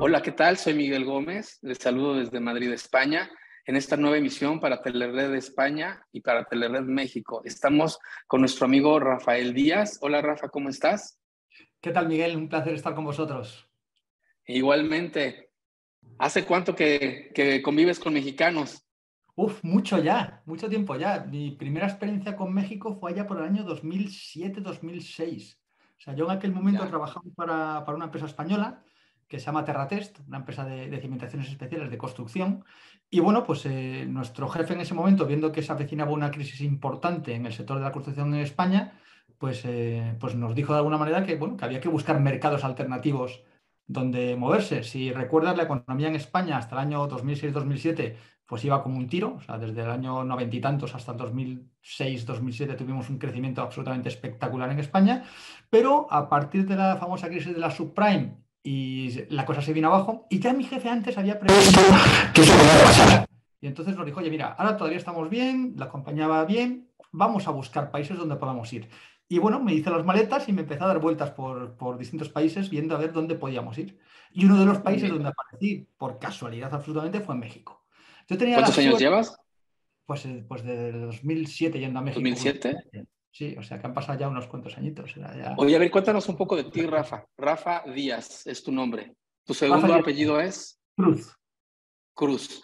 Hola, ¿qué tal? Soy Miguel Gómez. Les saludo desde Madrid, España, en esta nueva emisión para Telered España y para Telered México. Estamos con nuestro amigo Rafael Díaz. Hola, Rafa, ¿cómo estás? ¿Qué tal, Miguel? Un placer estar con vosotros. Igualmente. ¿Hace cuánto que, que convives con mexicanos? Uf, mucho ya, mucho tiempo ya. Mi primera experiencia con México fue allá por el año 2007-2006. O sea, yo en aquel momento trabajaba para, para, una empresa española que se llama Terratest, una empresa de, de cimentaciones especiales de construcción. Y bueno, pues eh, nuestro jefe en ese momento, viendo que se avecinaba una crisis importante en el sector de la construcción en España, pues, eh, pues nos dijo de alguna manera que, bueno, que había que buscar mercados alternativos donde moverse. Si recuerdas, la economía en España hasta el año 2006-2007 pues iba como un tiro, o sea, desde el año noventa y tantos hasta el 2006-2007 tuvimos un crecimiento absolutamente espectacular en España, pero a partir de la famosa crisis de la subprime y la cosa se vino abajo, y ya mi jefe antes había previsto que eso podía pasar. Y entonces nos dijo, oye, mira, ahora todavía estamos bien, la compañía va bien, vamos a buscar países donde podamos ir. Y bueno, me hice las maletas y me empecé a dar vueltas por, por, distintos países viendo a ver dónde podíamos ir. Y uno de los países donde aparecí, por casualidad absolutamente, fue en México. ¿Cuántos años llevas? Pues, eh, pues desde 2007 yendo a México. ¿2007? Sí, o sea que han pasado ya unos cuantos añitos. Oye, a ver, cuéntanos un poco de ti, Rafa. Rafa Díaz es tu nombre. ¿Tu segundo apellido es? Cruz. Cruz.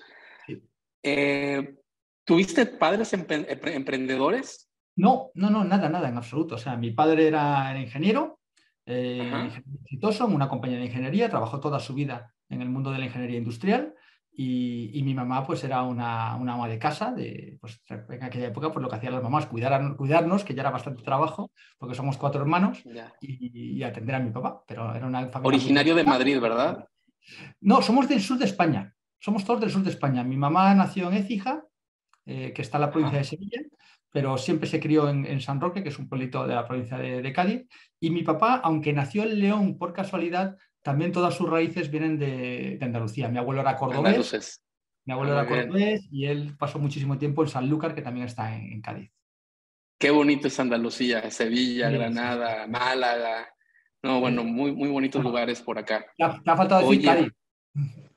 Eh, ¿Tuviste padres emprendedores? No, no, no, nada, nada, en absoluto. O sea, mi padre era ingeniero, eh, exitoso en una compañía de ingeniería, trabajó toda su vida en el mundo de la ingeniería industrial y, mi mamá pues era una, una, ama de casa, de, pues, en aquella época pues lo que hacían las mamás, cuidar, cuidarnos, que ya era bastante trabajo, porque somos cuatro hermanos, y, atender a mi papá. Pero era una familia Originario de Madrid, ¿verdad? No, somos del sur de España, somos todos del sur de España. Mi mamá nació en Écija, eh, que está en la provincia de Sevilla, pero siempre se crió en, San Roque, que es un pueblito de la provincia de, Cádiz. Y mi papá, aunque nació en León por casualidad, también todas sus raíces vienen de, Andalucía. Mi abuelo era cordobés. Mi abuelo ah, era cordobés y él pasó muchísimo tiempo en Sanlúcar, que también está en, Cádiz. Qué bonito es Andalucía, Sevilla, Granada, Málaga. No, bueno, muy, muy bonitos lugares por acá. Te ha, faltado decir Cádiz.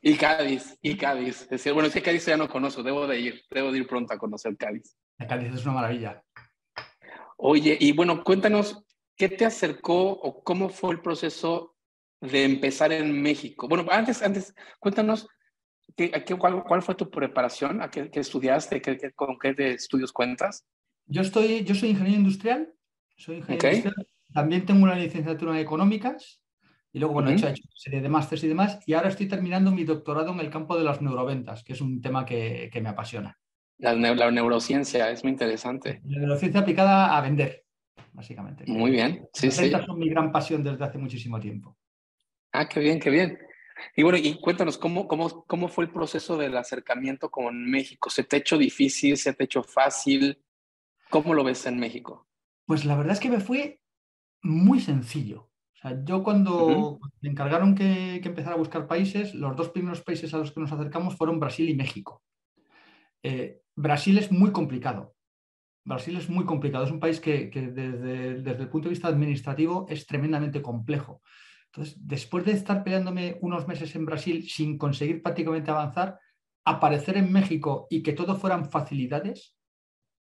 Y Cádiz, y Cádiz. Es decir, bueno, es que Cádiz ya no conozco, debo de ir, debo de ir pronto a conocer Cádiz. Cádiz es una maravilla. Oye, y bueno, cuéntanos, ¿qué te acercó o cómo fue el proceso de empezar en México? Bueno, antes, antes, cuéntanos, ¿qué, cuál, fue tu preparación? ¿A qué, estudiaste? ¿Qué, ¿Con qué estudios cuentas? Yo, estoy, yo soy ingeniero industrial, soy ingeniero industrial. También tengo una licenciatura en económicas y luego, bueno, he, hecho, una serie de másteres y demás. Y ahora estoy terminando mi doctorado en el campo de las neuroventas, que es un tema que, que me apasiona. La, la, neurociencia es muy interesante. La neurociencia aplicada a vender, básicamente. Muy bien, sí, Las ventas son mi gran pasión desde hace muchísimo tiempo. Ah, qué bien, qué bien. Y bueno, y cuéntanos, ¿cómo, cómo, cómo fue el proceso del acercamiento con México? ¿Se te ha hecho difícil? ¿Se te ha hecho fácil? ¿Cómo lo ves en México? Pues la verdad es que me fue muy sencillo. O sea, yo cuando me encargaron que, que, empezara a buscar países, los dos primeros países a los que nos acercamos fueron Brasil y México. Eh, Brasil es muy complicado. Brasil es muy complicado. Es un país que, desde, desde, el punto de vista administrativo es tremendamente complejo. Entonces, después de estar peleándome unos meses en Brasil sin conseguir prácticamente avanzar, aparecer en México y que todo fueran facilidades,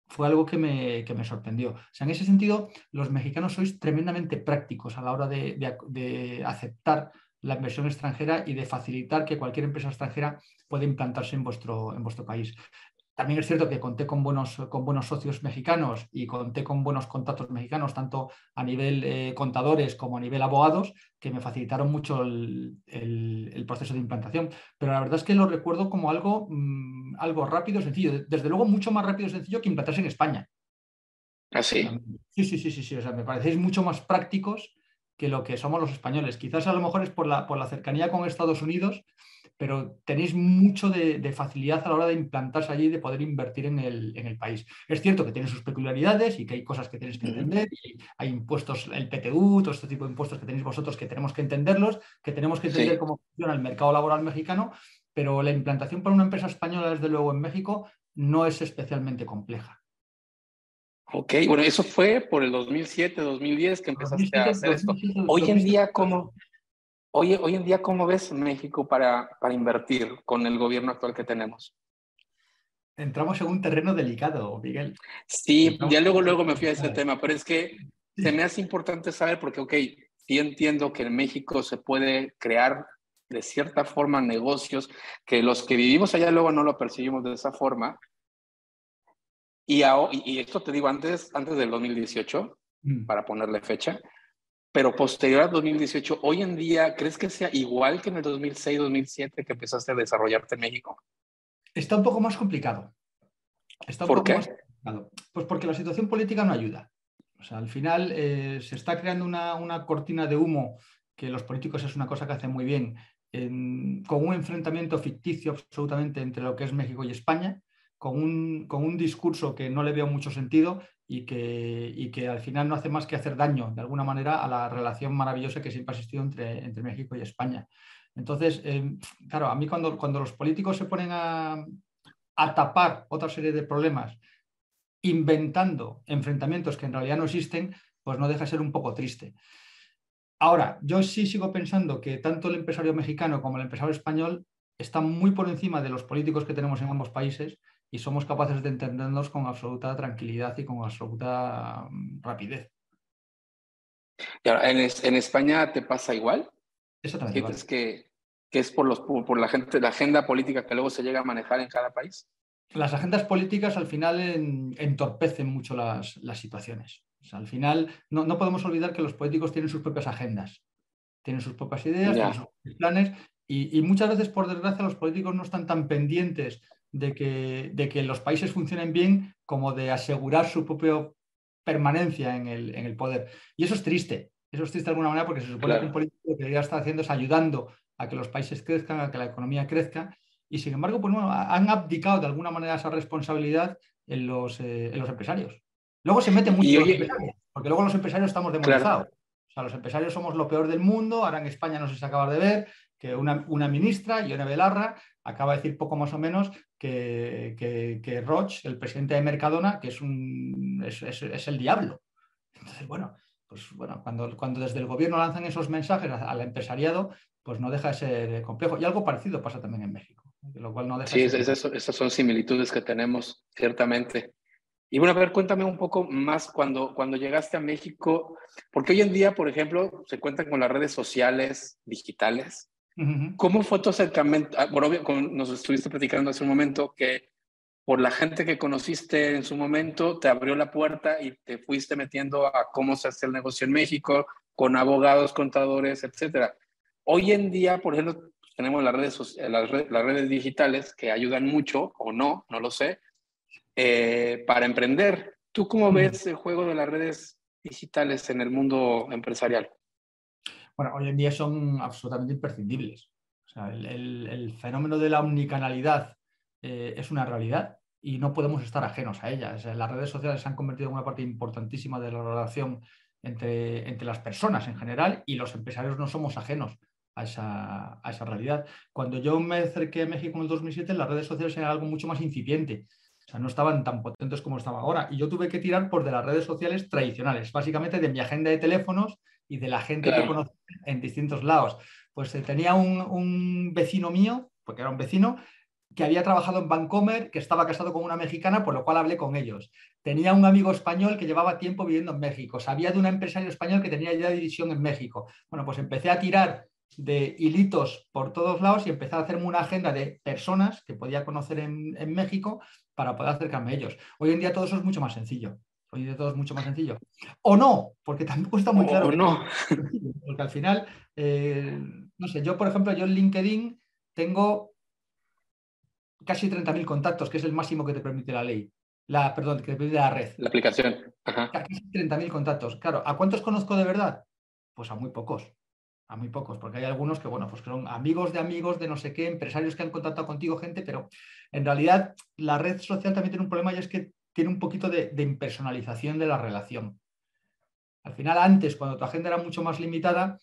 fue algo que me, me, sorprendió. O sea, en ese sentido, los mexicanos sois tremendamente prácticos a la hora de, de, aceptar la inversión extranjera y de facilitar que cualquier empresa extranjera pueda implantarse en vuestro, en vuestro país. También es cierto que conté con buenos, con buenos socios mexicanos y conté con buenos contactos mexicanos, tanto a nivel eh, contadores como a nivel abogados, que me facilitaron mucho el, proceso de implantación. Pero la verdad es que lo recuerdo como algo, mm, algo rápido, sencillo. Desde luego, mucho más rápido y sencillo que implantarse en España. ¿Ah, sí? Sí, sí, sí, sí, sí. O sea, me parecéis mucho más prácticos que lo que somos los españoles. Quizás a lo mejor es por la, por la cercanía con Estados Unidos pero tenéis mucho de, facilidad a la hora de implantarse allí y de poder invertir en el, país. Es cierto que tiene sus peculiaridades y que hay cosas que tenéis que entender, y hay impuestos, el PTU, todo este tipo de impuestos que tenéis vosotros que tenemos que entenderlos, que tenemos que entender cómo funciona el mercado laboral mexicano, pero la implantación para una empresa española, desde luego, en México, no es especialmente compleja. Ok, bueno, eso fue por el 2007, 2010 que empezaste a hacer esto. Hoy en día, ¿cómo, hoy, hoy en día, ¿cómo ves México para, para invertir con el gobierno actual que tenemos? Entramos en un terreno delicado, Miguel. Sí, ya luego, luego me fui a ese tema, pero es que se me hace importante saber porque, ok, sí entiendo que en México se puede crear de cierta forma negocios que los que vivimos allá luego no lo percibimos de esa forma, y, y esto te digo antes, antes del 2018, mm. para ponerle fecha, pero posterior al 2018, hoy en día, ¿crees que sea igual que en el 2006-2007 que empezaste a desarrollarte en México? Está un poco más complicado. Está ¿Por qué? Pues porque la situación política no ayuda. O sea, al final eh, se está creando una, una, cortina de humo que los políticos es una cosa que hacen muy bien, con un enfrentamiento ficticio absolutamente entre lo que es México y España, con un, con un, discurso que no le veo mucho sentido y que, y que, al final no hace más que hacer daño, de alguna manera, a la relación maravillosa que siempre ha existido entre, entre México y España. Entonces, eh, claro, a mí cuando, cuando los políticos se ponen a, a tapar otra serie de problemas inventando enfrentamientos que en realidad no existen, pues no deja de ser un poco triste. Ahora, yo sí sigo pensando que tanto el empresario mexicano como el empresario español están muy por encima de los políticos que tenemos en ambos países y somos capaces de entendernos con absoluta tranquilidad y con absoluta mm, rapidez. ¿En, en España te pasa igual? Exactamente. Igual. que, que es por, los, por la, gente, la agenda política que luego se llega a manejar en cada país? Las agendas políticas al final entorpecen mucho las, las situaciones. al final no, no, podemos olvidar que los políticos tienen sus propias agendas, tienen sus propias ideas, tienen sus planes y, y, muchas veces, por desgracia, los políticos no están tan pendientes de que, de que los países funcionen bien como de asegurar su propia permanencia en el, en el, poder. Y eso es triste. Eso es triste de alguna manera porque se supone que un político lo que ya está haciendo es ayudando a que los países crezcan, a que la economía crezca. Y sin embargo, pues, bueno, han abdicado de alguna manera esa responsabilidad en los, eh, en los empresarios. Luego se meten mucho los empresarios, porque luego los empresarios estamos demonizados. O sea, los empresarios somos lo peor del mundo. Ahora en España no sé si acaba de ver que una, una ministra, Ione Belarra, acaba de decir poco más o menos que, que, Roche, el presidente de Mercadona, que es, un, es, el diablo. Entonces, bueno, pues bueno, cuando, cuando desde el gobierno lanzan esos mensajes al empresariado, pues no deja de ser complejo. Y algo parecido pasa también en México, lo cual no deja Sí, esas son similitudes que tenemos, ciertamente. Y bueno, a ver, cuéntame un poco más cuando, cuando llegaste a México, porque hoy en día, por ejemplo, se cuentan con las redes sociales digitales, ¿Cómo fue tu acercamiento? Ah, bueno, nos estuviste platicando hace un momento que por la gente que conociste en su momento, te abrió la puerta y te fuiste metiendo a cómo se hace el negocio en México, con abogados, contadores, etcétera. Hoy en día, por ejemplo, tenemos las redes, las redes, las redes digitales que ayudan mucho, o no, no lo sé, eh, para emprender. ¿Tú cómo ves el juego de las redes digitales en el mundo empresarial? Bueno, hoy en día son absolutamente imprescindibles. el, fenómeno de la omnicanalidad eh, es una realidad y no podemos estar ajenos a ella. las redes sociales se han convertido en una parte importantísima de la relación entre, entre las personas en general y los empresarios no somos ajenos a esa, a esa, realidad. Cuando yo me acerqué a México en el 2007, las redes sociales eran algo mucho más incipiente. Sea, no estaban tan potentes como estaban ahora. Y yo tuve que tirar por de las redes sociales tradicionales, básicamente de mi agenda de teléfonos y de la gente que conocía en distintos lados. Pues eh, tenía un, vecino mío, porque era un vecino, que había trabajado en Vancomer, que estaba casado con una mexicana, por lo cual hablé con ellos. Tenía un amigo español que llevaba tiempo viviendo en México. Sabía de un empresario español que tenía ya división en México. Bueno, pues empecé a tirar de hilitos por todos lados y empecé a hacerme una agenda de personas que podía conocer en, en México para poder acercarme a ellos. Hoy en día todo eso es mucho más sencillo. Hoy de todo es mucho más sencillo. O no, porque tampoco está muy claro. O no. Porque al final, eh, no sé, yo por ejemplo, yo en LinkedIn tengo casi 30.000 contactos, que es el máximo que te permite la ley. La, perdón, que te permite la red. La aplicación. Casi 30.000 contactos. Claro, ¿a cuántos conozco de verdad? Pues a muy pocos. A muy pocos, porque hay algunos que, bueno, pues que son amigos de amigos de no sé qué, empresarios que han contactado contigo, gente, pero en realidad la red social también tiene un problema y es que tiene un poquito de, impersonalización de la relación. Al final, antes, cuando tu agenda era mucho más limitada,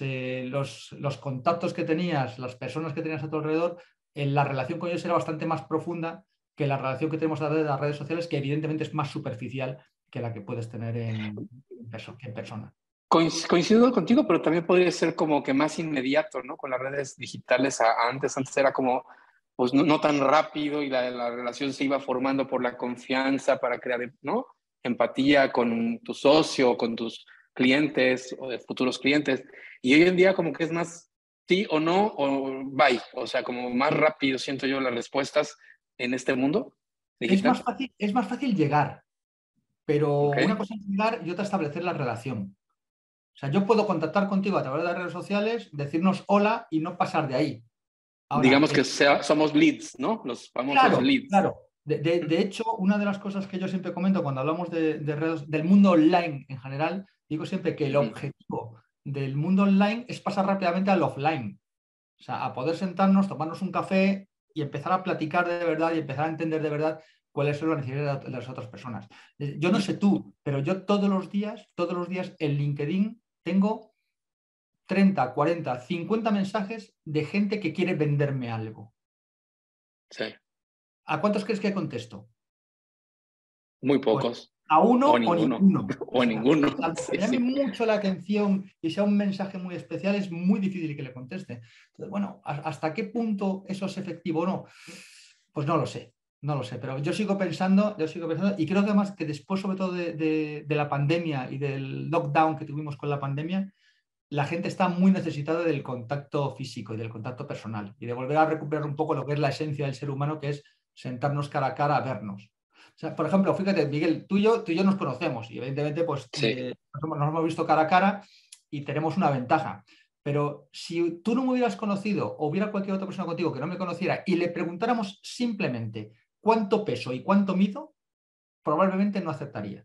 eh, los, contactos que tenías, las personas que tenías a tu alrededor, en la relación con ellos era bastante más profunda que la relación que tenemos a través de las redes sociales, que evidentemente es más superficial que la que puedes tener en, en persona. Coincido contigo, pero también podría ser como que más inmediato, ¿no? Con las redes digitales antes, antes era como, pues no, tan rápido y la, la, relación se iba formando por la confianza para crear, ¿no? Empatía con tu socio, con tus clientes o de futuros clientes. Y hoy en día como que es más sí o no o bye, o sea, como más rápido siento yo las respuestas en este mundo. Es más, fácil, es más fácil llegar, pero una cosa es llegar y otra establecer la relación. O sea, yo puedo contactar contigo a través de las redes sociales, decirnos hola y no pasar de ahí. Digamos que somos leads, ¿no? Los famosos claro, leads. Claro. De, hecho, una de las cosas que yo siempre comento cuando hablamos de, redes, del mundo online en general, digo siempre que el objetivo del mundo online es pasar rápidamente al offline. O sea, a poder sentarnos, tomarnos un café y empezar a platicar de verdad y empezar a entender de verdad cuáles son las necesidades de las otras personas. Eh, yo no sé tú, pero yo todos los días, todos los días en LinkedIn tengo 30, 40, 50 mensajes de gente que quiere venderme algo. Sí. ¿A cuántos crees que contesto? Muy pues, pocos. a uno o, ninguno. O, ninguno. Si llame mucho la atención y sea un mensaje muy especial, es muy difícil que le conteste. Entonces, bueno, ¿hasta qué punto eso es efectivo o no? Pues no lo sé. No lo sé, pero yo sigo pensando, yo sigo pensando, y creo que además que después, sobre todo de, la pandemia y del lockdown que tuvimos con la pandemia, la gente está muy necesitada del contacto físico y del contacto personal y de volver a recuperar un poco lo que es la esencia del ser humano, que es sentarnos cara a cara a vernos. O sea, por ejemplo, fíjate, Miguel, tú y yo, tú y yo nos conocemos y evidentemente pues eh, nos, hemos visto cara a cara y tenemos una ventaja. Pero si tú no me hubieras conocido o hubiera cualquier otra persona contigo que no me conociera y le preguntáramos simplemente, cuánto peso y cuánto mido, probablemente no aceptaría.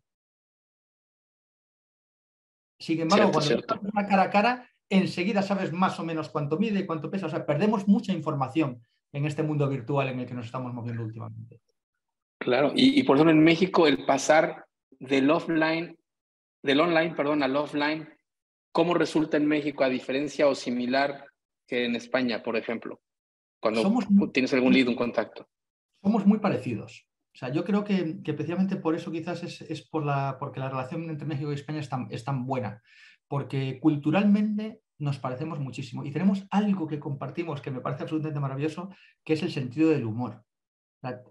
Sin embargo, cuando estás una cara a cara, enseguida sabes más o menos cuánto mide y cuánto pesa. O sea, perdemos mucha información en este mundo virtual en el que nos estamos moviendo últimamente. Claro, y, por ejemplo en México el pasar del offline, del online, perdón, al offline, ¿cómo resulta en México a diferencia o similar que en España, por ejemplo? Cuando tienes algún lead, un contacto somos muy parecidos. O sea, yo creo que, que precisamente por eso quizás es, por la, porque la relación entre México y España es tan, es tan buena, porque culturalmente nos parecemos muchísimo y tenemos algo que compartimos que me parece absolutamente maravilloso, que es el sentido del humor.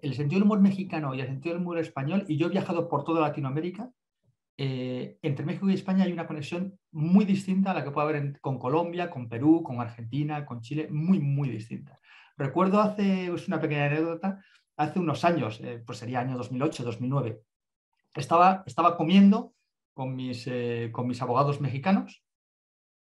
El sentido del humor mexicano y el sentido del humor español, y yo he viajado por toda Latinoamérica, eh, entre México y España hay una conexión muy distinta a la que puede haber con Colombia, con Perú, con Argentina, con Chile, muy, muy distinta. Recuerdo hace, es una pequeña anécdota, hace unos años, eh, pues sería año 2008, 2009, estaba, estaba comiendo con mis, eh, con mis abogados mexicanos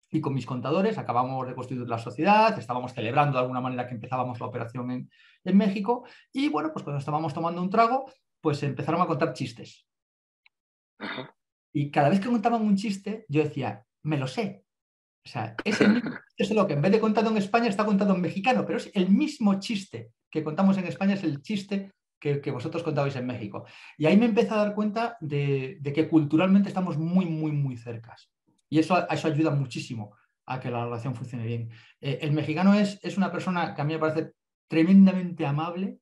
y con mis contadores, acabamos de constituir la sociedad, estábamos celebrando de alguna manera que empezábamos la operación en, México y bueno, pues cuando estábamos tomando un trago, pues empezaron a contar chistes. Y cada vez que contaban un chiste, yo decía, me lo sé. O sea, es el mismo chiste, lo que en vez de contado en España está contado en mexicano, pero es el mismo chiste que contamos en España es el chiste que, vosotros contabais en México. Y ahí me empecé a dar cuenta de, que culturalmente estamos muy, muy, muy cercas. Y eso, eso ayuda muchísimo a que la relación funcione bien. Eh, el mexicano es, es, una persona que a mí me parece tremendamente amable,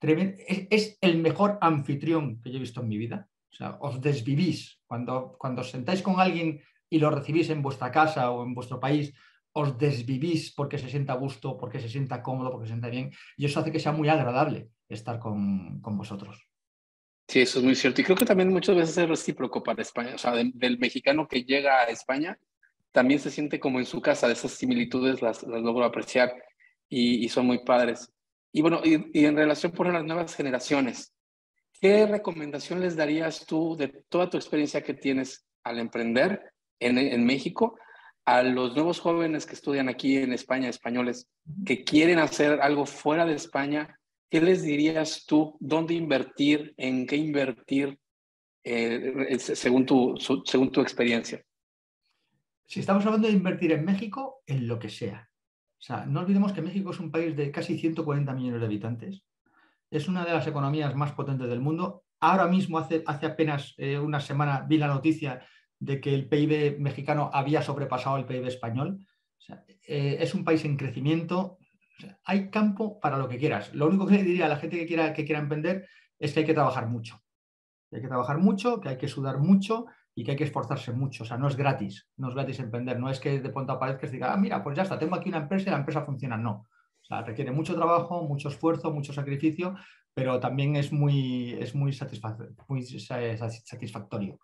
es, el mejor anfitrión que yo he visto en mi vida. O sea, os desvivís. Cuando, cuando os sentáis con alguien y lo recibís en vuestra casa o en vuestro país, os desvivís porque se sienta a gusto, porque se sienta cómodo, porque se sienta bien, y eso hace que sea muy agradable estar con, vosotros. Sí, eso es muy cierto. Y creo que también muchas veces es recíproco para España. O sea, del mexicano que llega a España, también se siente como en su casa. De esas similitudes las, logro apreciar y, son muy padres. Y bueno, y, en relación por las nuevas generaciones, ¿qué recomendación les darías tú de toda tu experiencia que tienes al emprender en, en México a los nuevos jóvenes que estudian aquí en España, españoles, que quieren hacer algo fuera de España, ¿qué les dirías tú? ¿Dónde invertir? ¿En qué invertir? Eh, según, tu, según tu experiencia. Si estamos hablando de invertir en México, en lo que sea. O sea, no olvidemos que México es un país de casi 140 millones de habitantes. Es una de las economías más potentes del mundo. Ahora mismo, hace, hace apenas eh, una semana, vi la noticia de que el PIB mexicano había sobrepasado el PIB español. Eh, es un país en crecimiento, hay campo para lo que quieras. Lo único que diría a la gente que quiera, que quiera emprender es que hay que trabajar mucho. hay que trabajar mucho, que hay que sudar mucho y que hay que esforzarse mucho. O sea, no es gratis, no es gratis emprender. No es que de pronto aparezcas y diga, ah, mira, pues ya está, tengo aquí una empresa y la empresa funciona. No. O sea, requiere mucho trabajo, mucho esfuerzo, mucho sacrificio, pero también es muy, es muy satisfactorio.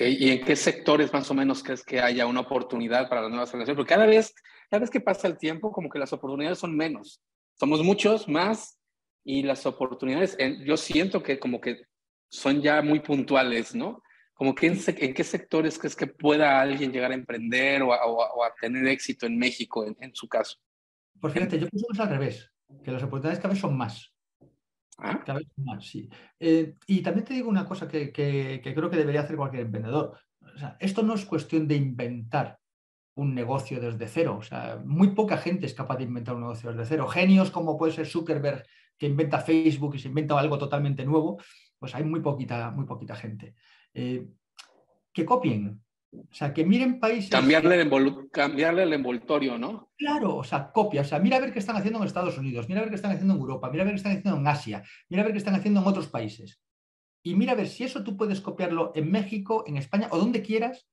¿Y en qué sectores más o menos crees que haya una oportunidad para las nuevas generaciones? Porque cada vez, cada vez que pasa el tiempo, como que las oportunidades son menos. Somos muchos más y las oportunidades, yo siento que como que son ya muy puntuales, ¿no? Como que en, qué sectores crees que pueda alguien llegar a emprender o a, tener éxito en México, en, su caso. Pues fíjate, yo pienso que es al revés, que las oportunidades cada vez son más. ¿Ah? Sí. Eh, y también te digo una cosa que, creo que debería hacer cualquier emprendedor. esto no es cuestión de inventar un negocio desde cero. O sea, muy poca gente es capaz de inventar un negocio desde cero. Genios como puede ser Zuckerberg, que inventa Facebook y se inventa algo totalmente nuevo, pues hay muy poquita, muy poquita gente. Eh, que copien, o sea, que miren países. Cambiarle el, cambiarle el envoltorio, ¿no? Claro, o sea, copia. O sea, mira a ver qué están haciendo en Estados Unidos, mira a ver qué están haciendo en Europa, mira a ver qué están haciendo en Asia, mira a ver qué están haciendo en otros países. Y mira a ver si eso tú puedes copiarlo en México, en España o donde quieras,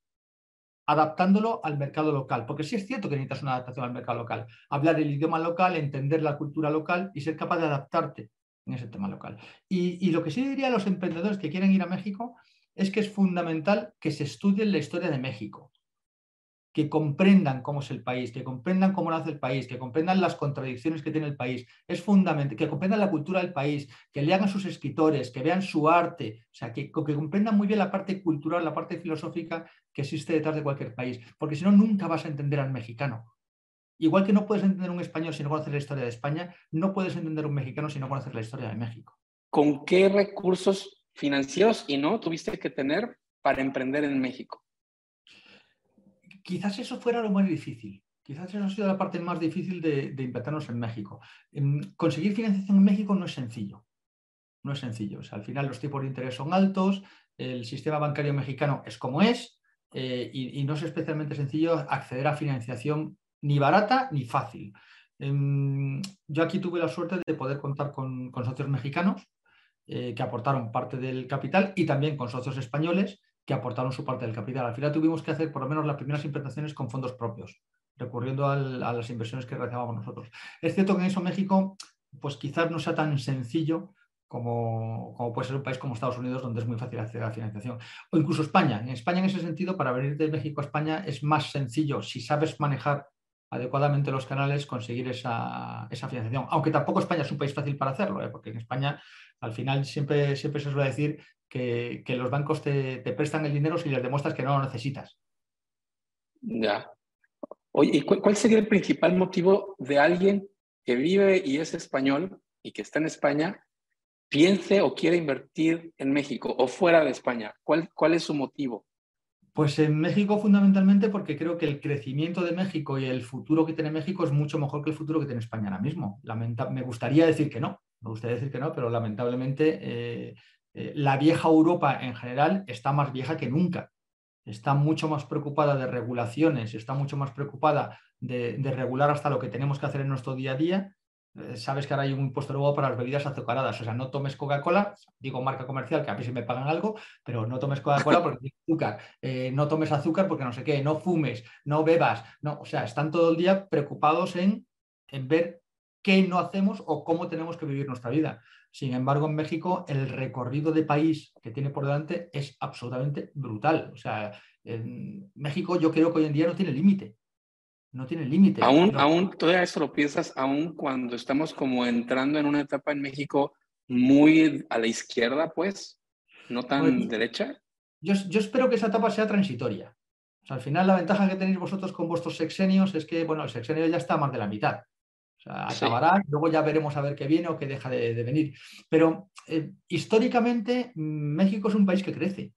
adaptándolo al mercado local. Porque sí es cierto que necesitas una adaptación al mercado local. Hablar el idioma local, entender la cultura local y ser capaz de adaptarte en ese tema local. Y, y lo que sí diría a los emprendedores que quieren ir a México es que es fundamental que se estudie la historia de México, que comprendan cómo es el país, que comprendan cómo nace el país, que comprendan las contradicciones que tiene el país. Es fundamental que comprendan la cultura del país, que lean a sus escritores, que vean su arte, o sea, que, que comprendan muy bien la parte cultural, la parte filosófica que existe detrás de cualquier país, porque si no, nunca vas a entender al mexicano. Igual que no puedes entender un español si no conoces la historia de España, no puedes entender un mexicano si no conoces la historia de México. ¿Con qué recursos financieros y no tuviste que tener para emprender en México? Quizás eso fuera lo más difícil. Quizás eso ha sido la parte más difícil de, de invertirnos en México. Em, conseguir financiación en México no es sencillo. No es sencillo. al final los tipos de interés son altos, el sistema bancario mexicano es como es eh, y, no es especialmente sencillo acceder a financiación ni barata ni fácil. Em, yo aquí tuve la suerte de poder contar con socios mexicanos eh, que aportaron parte del capital y también con socios españoles que aportaron su parte del capital. Al final tuvimos que hacer por lo menos las primeras implantaciones con fondos propios, recurriendo a las inversiones que realizábamos nosotros. Es cierto que en eso México, pues quizás no sea tan sencillo como, como, puede ser un país como Estados Unidos, donde es muy fácil acceder a la financiación. O incluso España. En España, en ese sentido, para venir de México a España es más sencillo si sabes manejar adecuadamente los canales, conseguir esa, financiación. Aunque tampoco España es un país fácil para hacerlo, ¿eh? porque en España al final siempre, siempre se suele decir que, los bancos te, prestan el dinero si les demuestras que no lo necesitas. Ya. Oye, ¿y cuál sería el principal motivo de alguien que vive y es español y que está en España, piense o quiere invertir en México o fuera de España? ¿Cuál, cuál es su motivo? Pues en México fundamentalmente porque creo que el crecimiento de México y el futuro que tiene México es mucho mejor que el futuro que tiene España ahora mismo. me gustaría decir que no, me gustaría decir que no, pero lamentablemente eh, eh, la vieja Europa en general está más vieja que nunca. Está mucho más preocupada de regulaciones, está mucho más preocupada de regular hasta lo que tenemos que hacer en nuestro día a día sabes que ahora hay un impuesto nuevo para las bebidas azucaradas. O sea, no tomes Coca-Cola, digo marca comercial, que a mí sí me pagan algo, pero no tomes Coca-Cola porque tiene azúcar. Eh, no tomes azúcar porque no sé qué, no fumes, no bebas. No, o sea, están todo el día preocupados en, en ver qué no hacemos o cómo tenemos que vivir nuestra vida. Sin embargo, en México el recorrido de país que tiene por delante es absolutamente brutal. O sea, en México yo creo que hoy en día no tiene límite no tiene límite. Aún, aún todavía eso lo piensas, aún cuando estamos como entrando en una etapa en México muy a la izquierda, pues, no tan pues, derecha. Yo, yo, espero que esa etapa sea transitoria. al final, la ventaja que tenéis vosotros con vuestros sexenios es que, bueno, el sexenio ya está más de la mitad. O sea, acabará, luego ya veremos a ver qué viene o qué deja de, venir. Pero eh, históricamente, México es un país que crece.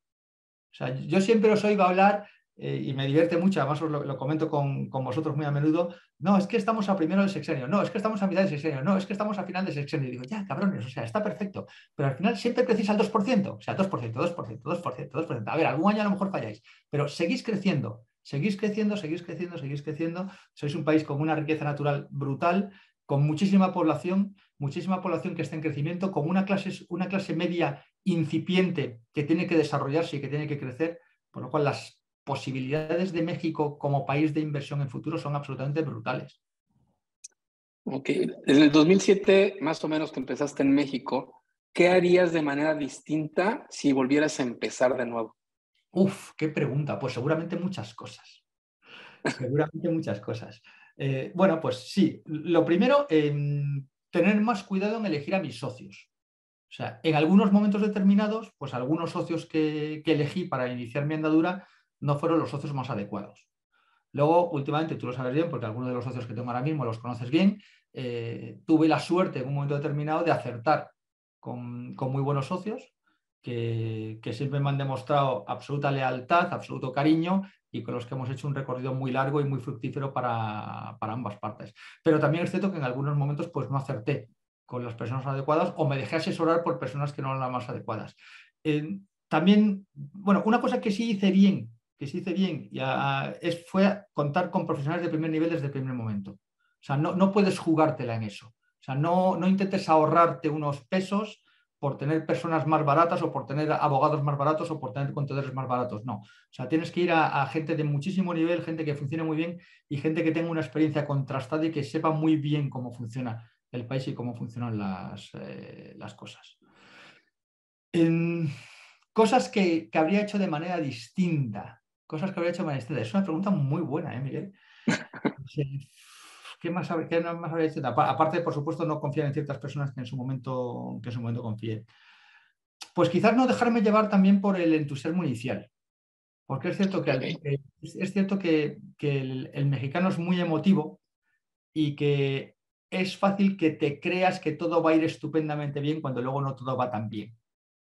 O sea, yo siempre os oigo hablar eh, y me divierte mucho, además os lo, comento con, vosotros muy a menudo, no, es que estamos a primero del sexenio, no, es que estamos a mitad del sexenio, no, es que estamos a final del sexenio. Y digo, ya, cabrones, o sea, está perfecto, pero al final siempre crecéis al 2%, o sea, 2%, 2%, 2%, 2%. A ver, algún año a lo mejor falláis, pero seguís creciendo, seguís creciendo, seguís creciendo, seguís creciendo. Sois un país con una riqueza natural brutal, con muchísima población, muchísima población que está en crecimiento, con una clase, una clase media incipiente que tiene que desarrollarse y que tiene que crecer, por lo cual las posibilidades de México como país de inversión en futuro son absolutamente brutales. Ok, desde el 2007, más o menos que empezaste en México, ¿qué harías de manera distinta si volvieras a empezar de nuevo? Uf, qué pregunta. Pues seguramente muchas cosas. seguramente muchas cosas. Eh, bueno, pues sí, lo primero, em, tener más cuidado en elegir a mis socios. O sea, en algunos momentos determinados, pues algunos socios que, que elegí para iniciar mi andadura no fueron los socios más adecuados. Luego, últimamente, tú lo sabes bien, porque algunos de los socios que tengo ahora mismo los conoces bien, eh, tuve la suerte en un momento determinado de acertar con, muy buenos socios que, siempre me han demostrado absoluta lealtad, absoluto cariño y con los que hemos hecho un recorrido muy largo y muy fructífero para, ambas partes. Pero también es cierto que en algunos momentos pues, no acerté con las personas adecuadas o me dejé asesorar por personas que no eran las más adecuadas. También, bueno, una cosa que sí hice bien que se hice bien es, fue contar con profesionales de primer nivel desde el primer momento. O sea, no, no puedes jugártela en eso. O sea, no, no intentes ahorrarte unos pesos por tener personas más baratas o por tener abogados más baratos o por tener contadores más baratos. No. O sea, tienes que ir a, gente de muchísimo nivel, gente que funcione muy bien y gente que tenga una experiencia contrastada y que sepa muy bien cómo funciona el país y cómo funcionan las, eh, las cosas. Cosas que, que, habría hecho de manera distinta. Cosas que habría hecho Maestría. Es una pregunta muy buena, ¿eh, Miguel? ¿Qué más, qué más habría hecho? Aparte, por supuesto, no confiar en ciertas personas que en su momento, que en su momento confíe. Pues quizás no dejarme llevar también por el entusiasmo inicial. Porque es cierto que, es cierto que, el, mexicano es muy emotivo y que es fácil que te creas que todo va a ir estupendamente bien cuando luego no todo va tan bien.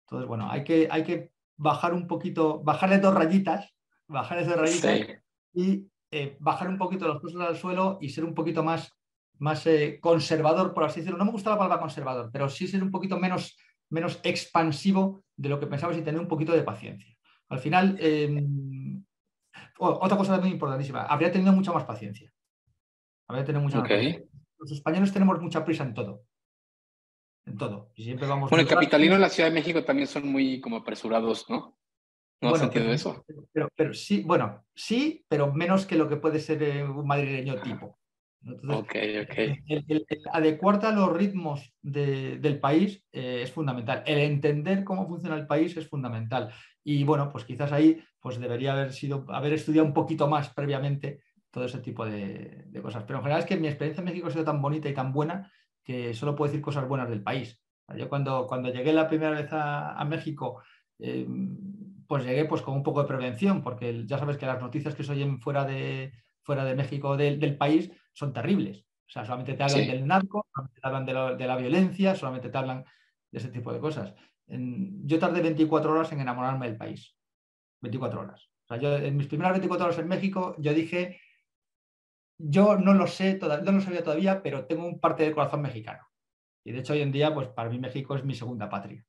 Entonces, bueno, hay que, hay que bajar un poquito, bajarle dos rayitas bajar ese raíces y eh, bajar un poquito los costos al suelo y ser un poquito más, más eh, conservador, por así decirlo. No me gusta la palabra conservador, pero sí ser un poquito menos, menos expansivo de lo que pensabas y tener un poquito de paciencia. Al final, em, otra cosa muy importantísima, habría tenido mucha más paciencia. Habría tenido mucha Los españoles tenemos mucha prisa en todo. En todo. Y siempre vamos bueno, el capitalino en la Ciudad de México también son muy como apresurados, ¿no? ¿No has sentido eso? Pero, sí, bueno, sí, pero menos que lo que puede ser eh, un madrileño tipo. ok, ok. El, adecuarte a los ritmos del país eh, es fundamental. El entender cómo funciona el país es fundamental. Y bueno, pues quizás ahí pues debería haber sido, haber estudiado un poquito más previamente todo ese tipo de, cosas. Pero en general es que mi experiencia en México ha sido tan bonita y tan buena que solo puedo decir cosas buenas del país. Yo cuando, cuando llegué la primera vez a, México, eh, pues llegué pues con un poco de prevención, porque ya sabes que las noticias que se oyen fuera de, fuera de México del, país son terribles. O sea, solamente te hablan del narco, solamente te hablan de la, violencia, solamente te hablan de ese tipo de cosas. yo tardé 24 horas en enamorarme del país. 24 horas. O sea, yo en mis primeras 24 horas en México, yo dije, yo no lo sé, no lo sabía todavía, pero tengo un parte del corazón mexicano. Y de hecho hoy en día, pues para mí México es mi segunda patria.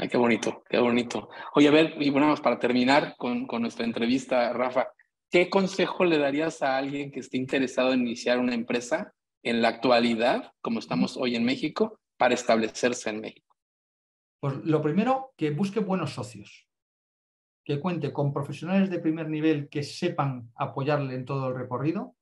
Ay, qué bonito, qué bonito. Oye, a ver, y bueno, para terminar con, nuestra entrevista, Rafa, ¿qué consejo le darías a alguien que esté interesado en iniciar una empresa en la actualidad, como estamos hoy en México, para establecerse en México? Pues lo primero, que busque buenos socios, que cuente con profesionales de primer nivel que sepan apoyarle en todo el recorrido,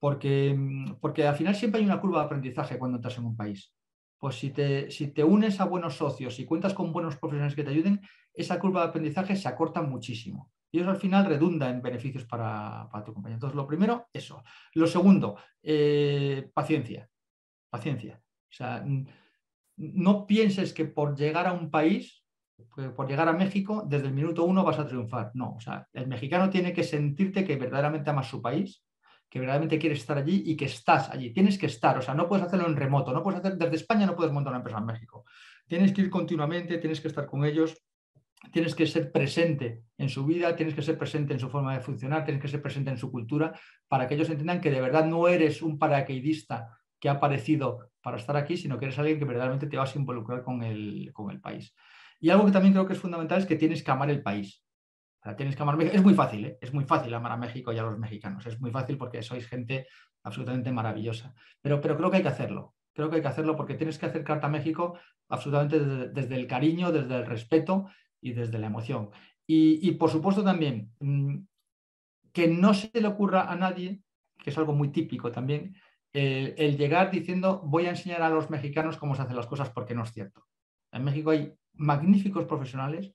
porque, porque al final siempre hay una curva de aprendizaje cuando entras en un país pues si te, si te unes a buenos socios y cuentas con buenos profesionales que te ayuden, esa curva de aprendizaje se acorta muchísimo. Y eso al final redunda en beneficios para, tu compañía. Entonces, lo primero, eso. Lo segundo, eh, paciencia. Paciencia. O sea, no pienses que por llegar a un país, por llegar a México, desde el minuto uno vas a triunfar. No, o sea, el mexicano tiene que sentirte que verdaderamente amas su país, que verdaderamente quieres estar allí y que estás allí. Tienes que estar, o sea, no puedes hacerlo en remoto, no puedes hacer desde España, no puedes montar una empresa en México. Tienes que ir continuamente, tienes que estar con ellos, tienes que ser presente en su vida, tienes que ser presente en su forma de funcionar, tienes que ser presente en su cultura, para que ellos entiendan que de verdad no eres un paracaidista que ha aparecido para estar aquí, sino que eres alguien que verdaderamente te vas a involucrar con el, con el país. Y algo que también creo que es fundamental es que tienes que amar el país. Tienes que amar México. Es muy fácil, ¿eh? es muy fácil amar a México y a los mexicanos. Es muy fácil porque sois gente absolutamente maravillosa. Pero, pero creo que hay que hacerlo. Creo que hay que hacerlo porque tienes que acercarte a México absolutamente desde, el cariño, desde el respeto y desde la emoción. Y, por supuesto también mm, que no se le ocurra a nadie, que es algo muy típico también, el llegar diciendo voy a enseñar a los mexicanos cómo se hacen las cosas porque no es cierto. En México hay magníficos profesionales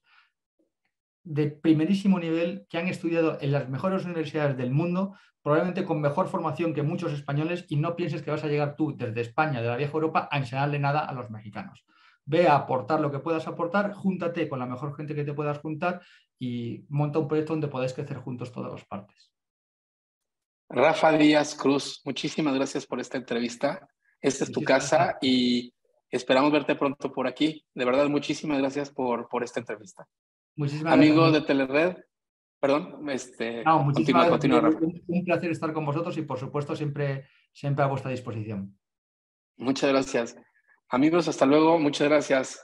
de primerísimo nivel que han estudiado en las mejores universidades del mundo, probablemente con mejor formación que muchos españoles, y no pienses que vas a llegar tú desde España, de la vieja Europa, a enseñarle nada a los mexicanos. Ve a aportar lo que puedas aportar, júntate con la mejor gente que te puedas juntar y monta un proyecto donde podáis crecer juntos todas las partes. Rafa Díaz Cruz, muchísimas gracias por esta entrevista. Esta es tu casa y esperamos verte pronto por aquí. De verdad, muchísimas gracias por, por esta entrevista. Muchísimas Amigo de Telered, perdón, este, continúa, continúa, un, un, placer estar con vosotros y por supuesto siempre, siempre a vuestra disposición. Muchas gracias. Amigos, hasta luego. Muchas gracias.